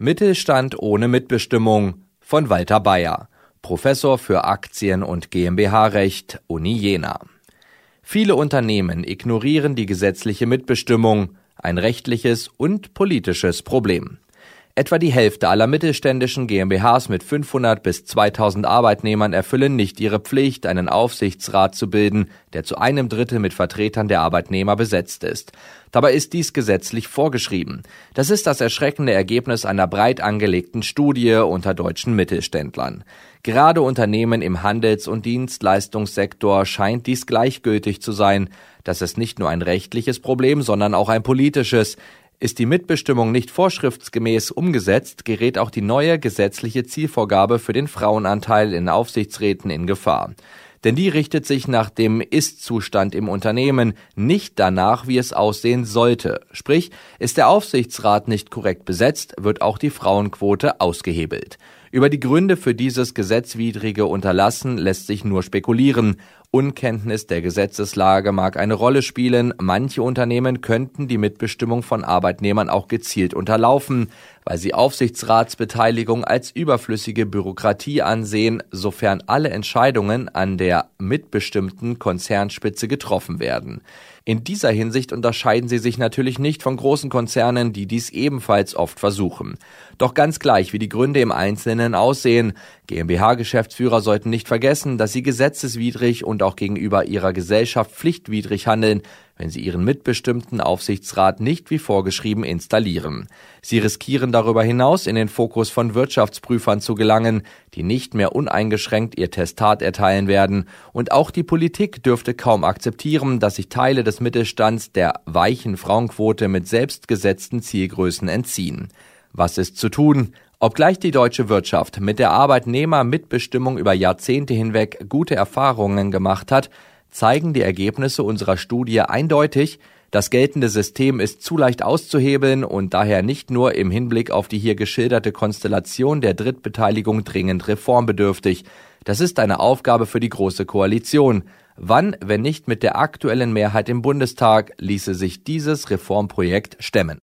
Mittelstand ohne Mitbestimmung von Walter Bayer, Professor für Aktien- und GmbH-Recht, Uni Jena. Viele Unternehmen ignorieren die gesetzliche Mitbestimmung, ein rechtliches und politisches Problem. Etwa die Hälfte aller mittelständischen GmbHs mit 500 bis 2000 Arbeitnehmern erfüllen nicht ihre Pflicht, einen Aufsichtsrat zu bilden, der zu einem Drittel mit Vertretern der Arbeitnehmer besetzt ist. Dabei ist dies gesetzlich vorgeschrieben. Das ist das erschreckende Ergebnis einer breit angelegten Studie unter deutschen Mittelständlern. Gerade Unternehmen im Handels- und Dienstleistungssektor scheint dies gleichgültig zu sein. Das ist nicht nur ein rechtliches Problem, sondern auch ein politisches. Ist die Mitbestimmung nicht vorschriftsgemäß umgesetzt, gerät auch die neue gesetzliche Zielvorgabe für den Frauenanteil in Aufsichtsräten in Gefahr. Denn die richtet sich nach dem Ist-Zustand im Unternehmen, nicht danach, wie es aussehen sollte. Sprich, ist der Aufsichtsrat nicht korrekt besetzt, wird auch die Frauenquote ausgehebelt. Über die Gründe für dieses gesetzwidrige Unterlassen lässt sich nur spekulieren. Unkenntnis der Gesetzeslage mag eine Rolle spielen. Manche Unternehmen könnten die Mitbestimmung von Arbeitnehmern auch gezielt unterlaufen, weil sie Aufsichtsratsbeteiligung als überflüssige Bürokratie ansehen, sofern alle Entscheidungen an der mitbestimmten Konzernspitze getroffen werden. In dieser Hinsicht unterscheiden sie sich natürlich nicht von großen Konzernen, die dies ebenfalls oft versuchen. Doch ganz gleich, wie die Gründe im Einzelnen aussehen, GmbH-Geschäftsführer sollten nicht vergessen, dass sie gesetzeswidrig und auch gegenüber ihrer Gesellschaft pflichtwidrig handeln, wenn sie ihren mitbestimmten Aufsichtsrat nicht wie vorgeschrieben installieren. Sie riskieren darüber hinaus in den Fokus von Wirtschaftsprüfern zu gelangen, die nicht mehr uneingeschränkt ihr Testat erteilen werden, und auch die Politik dürfte kaum akzeptieren, dass sich Teile des Mittelstands der weichen Frauenquote mit selbstgesetzten Zielgrößen entziehen. Was ist zu tun? Obgleich die deutsche Wirtschaft mit der Arbeitnehmermitbestimmung über Jahrzehnte hinweg gute Erfahrungen gemacht hat, zeigen die Ergebnisse unserer Studie eindeutig, das geltende System ist zu leicht auszuhebeln und daher nicht nur im Hinblick auf die hier geschilderte Konstellation der Drittbeteiligung dringend reformbedürftig. Das ist eine Aufgabe für die Große Koalition. Wann, wenn nicht mit der aktuellen Mehrheit im Bundestag, ließe sich dieses Reformprojekt stemmen?